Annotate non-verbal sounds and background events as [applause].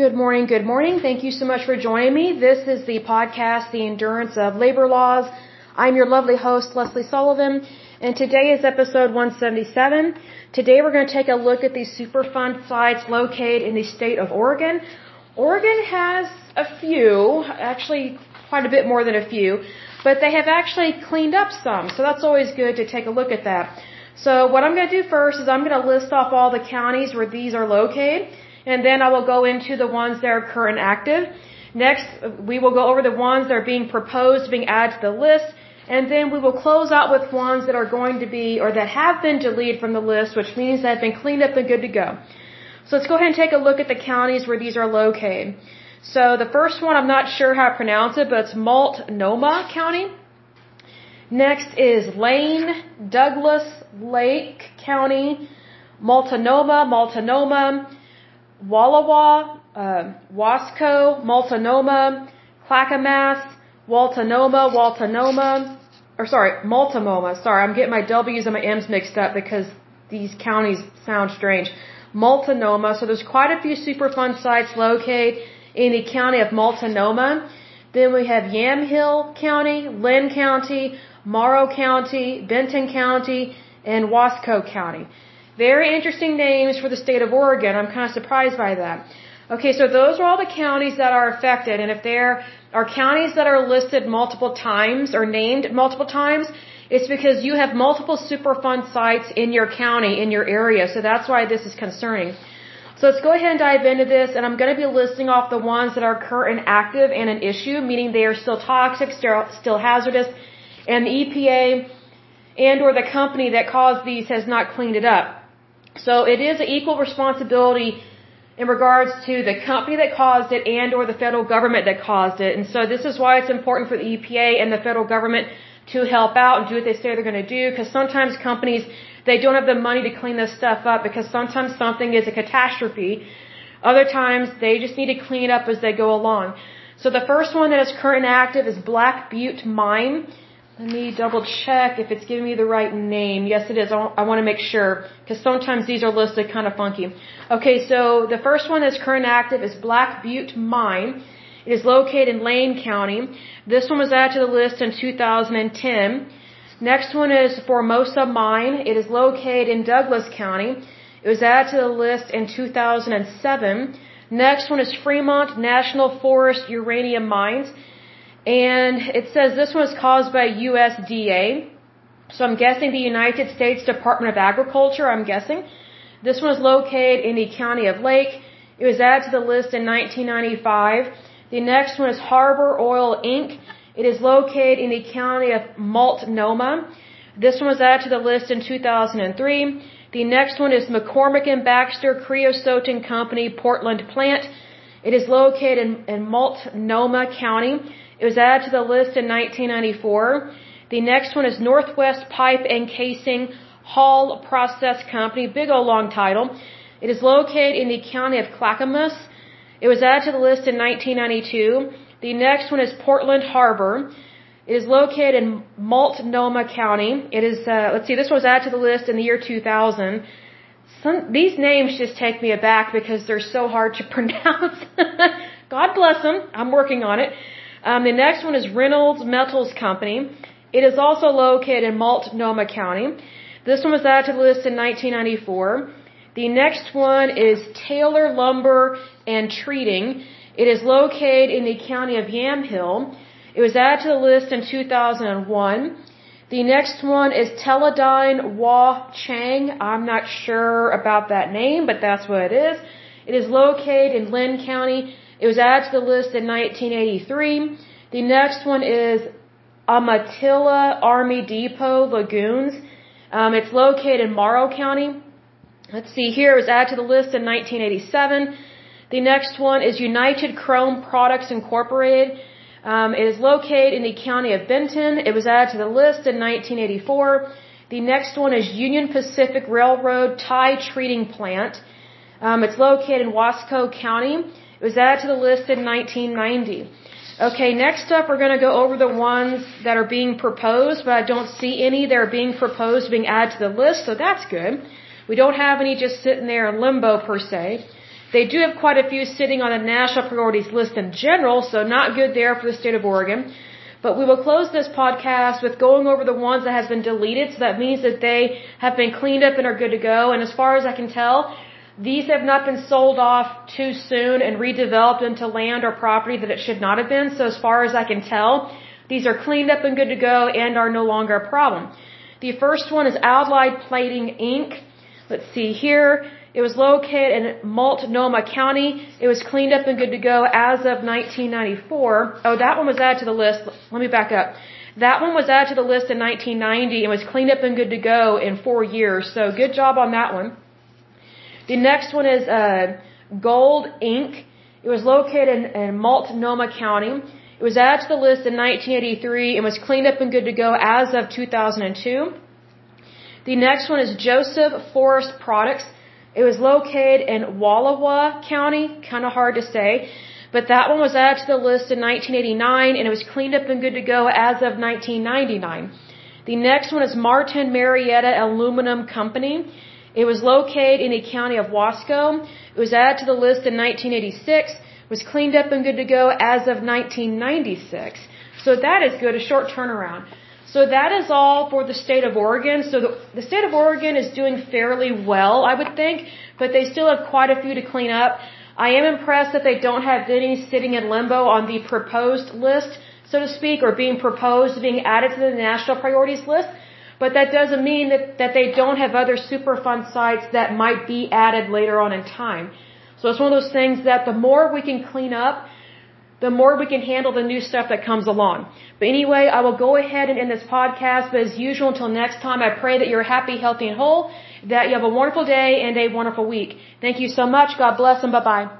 Good morning, good morning. Thank you so much for joining me. This is the podcast, The Endurance of Labor Laws. I'm your lovely host, Lesley Sullivan, and today is episode 177. Today we're going to take a look at these Superfund sites located in the state of Oregon. Oregon has a few, actually quite a bit more than a few, but they have actually cleaned up some, so that's always good to take a look at that. So what I'm going to do first is I'm going to list off all the counties where these are located, and then I will go into the ones that are current active. Next, we will go over the ones that are being proposed, being added to the list, and then we will close out with ones that are going to be, or that have been deleted from the list, which means that have been cleaned up and good to go. So let's go ahead and take a look at the counties where these are located. So the first one, I'm not sure how to pronounce it, but it's Multnomah County. Next is Lane, Douglas, Lake County, Multnomah, Multnomah, Wallowa, uh, Wasco, Multnomah, Clackamas, Waltonoma, Waltonoma, or sorry, Multnomah. Sorry, I'm getting my W's and my M's mixed up because these counties sound strange. Multnomah. So there's quite a few Superfund sites located in the county of Multnomah. Then we have Yamhill County, Linn County, Morrow County, Benton County, and Wasco County. Very interesting names for the state of Oregon. I'm kind of surprised by that. Okay, so those are all the counties that are affected, and if there are counties that are listed multiple times or named multiple times, it's because you have multiple Superfund sites in your county, in your area, so that's why this is concerning. So let's go ahead and dive into this, and I'm going to be listing off the ones that are current active and an issue, meaning they are still toxic, still hazardous, and the EPA and or the company that caused these has not cleaned it up. So it is an equal responsibility in regards to the company that caused it and or the federal government that caused it. And so this is why it's important for the EPA and the federal government to help out and do what they say they're going to do because sometimes companies they don't have the money to clean this stuff up because sometimes something is a catastrophe. Other times they just need to clean it up as they go along. So the first one that is current active is Black Butte Mine. Let me double check if it's giving me the right name. Yes, it is. I want to make sure because sometimes these are listed kind of funky. Okay, so the first one that's current active is Black Butte Mine. It is located in Lane County. This one was added to the list in 2010. Next one is Formosa Mine. It is located in Douglas County. It was added to the list in 2007. Next one is Fremont National Forest Uranium Mines. And it says this one was caused by USDA. So I'm guessing the United States Department of Agriculture, I'm guessing. This one is located in the county of Lake. It was added to the list in 1995. The next one is Harbor Oil Inc. It is located in the county of Multnomah. This one was added to the list in 2003. The next one is McCormick and Baxter Creosote and Company Portland plant. It is located in, in Multnomah County. It was added to the list in 1994. The next one is Northwest Pipe and Casing Hall Process Company, big old long title. It is located in the county of Clackamas. It was added to the list in 1992. The next one is Portland Harbor. It is located in Multnomah County. It is, uh, let's see, this was added to the list in the year 2000. Some, these names just take me aback because they're so hard to [laughs] pronounce. God bless them. I'm working on it. Um, the next one is Reynolds Metals Company. It is also located in Multnomah County. This one was added to the list in 1994. The next one is Taylor Lumber and Treating. It is located in the county of Yamhill. It was added to the list in 2001. The next one is Teledyne Wah Chang. I'm not sure about that name, but that's what it is. It is located in Linn County. It was added to the list in 1983. The next one is Umatilla Army Depot Lagoons. Um, it's located in Morrow County. Let's see here. It was added to the list in 1987. The next one is United Chrome Products Incorporated. Um, it is located in the county of Benton. It was added to the list in 1984. The next one is Union Pacific Railroad Tie Treating Plant. Um, it's located in Wasco County. It was added to the list in 1990. Okay, next up we're going to go over the ones that are being proposed, but I don't see any that are being proposed being added to the list, so that's good. We don't have any just sitting there in limbo per se. They do have quite a few sitting on the national priorities list in general, so not good there for the state of Oregon. But we will close this podcast with going over the ones that has been deleted. So that means that they have been cleaned up and are good to go. And as far as I can tell, these have not been sold off too soon and redeveloped into land or property that it should not have been. So as far as I can tell, these are cleaned up and good to go and are no longer a problem. The first one is Allied Plating Inc. Let's see here. It was located in Multnomah County. It was cleaned up and good to go as of 1994. Oh, that one was added to the list. Let me back up. That one was added to the list in 1990 and was cleaned up and good to go in four years. So good job on that one. The next one is uh, Gould Inc. It was located in, in Multnomah County. It was added to the list in 1983 and was cleaned up and good to go as of 2002. The next one is Joseph Forest Products. It was located in Wallowa County, kind of hard to say, but that one was added to the list in 1989 and it was cleaned up and good to go as of 1999. The next one is Martin Marietta Aluminum Company. It was located in the county of Wasco. It was added to the list in 1986, was cleaned up and good to go as of 1996. So that is good, a short turnaround. So that is all for the state of Oregon. So the, the state of Oregon is doing fairly well, I would think, but they still have quite a few to clean up. I am impressed that they don't have any sitting in limbo on the proposed list, so to speak, or being proposed, being added to the national priorities list. But that doesn't mean that, that they don't have other Superfund sites that might be added later on in time. So it's one of those things that the more we can clean up, the more we can handle the new stuff that comes along. But anyway, I will go ahead and end this podcast. But as usual, until next time, I pray that you're happy, healthy, and whole, that you have a wonderful day and a wonderful week. Thank you so much. God bless and bye bye.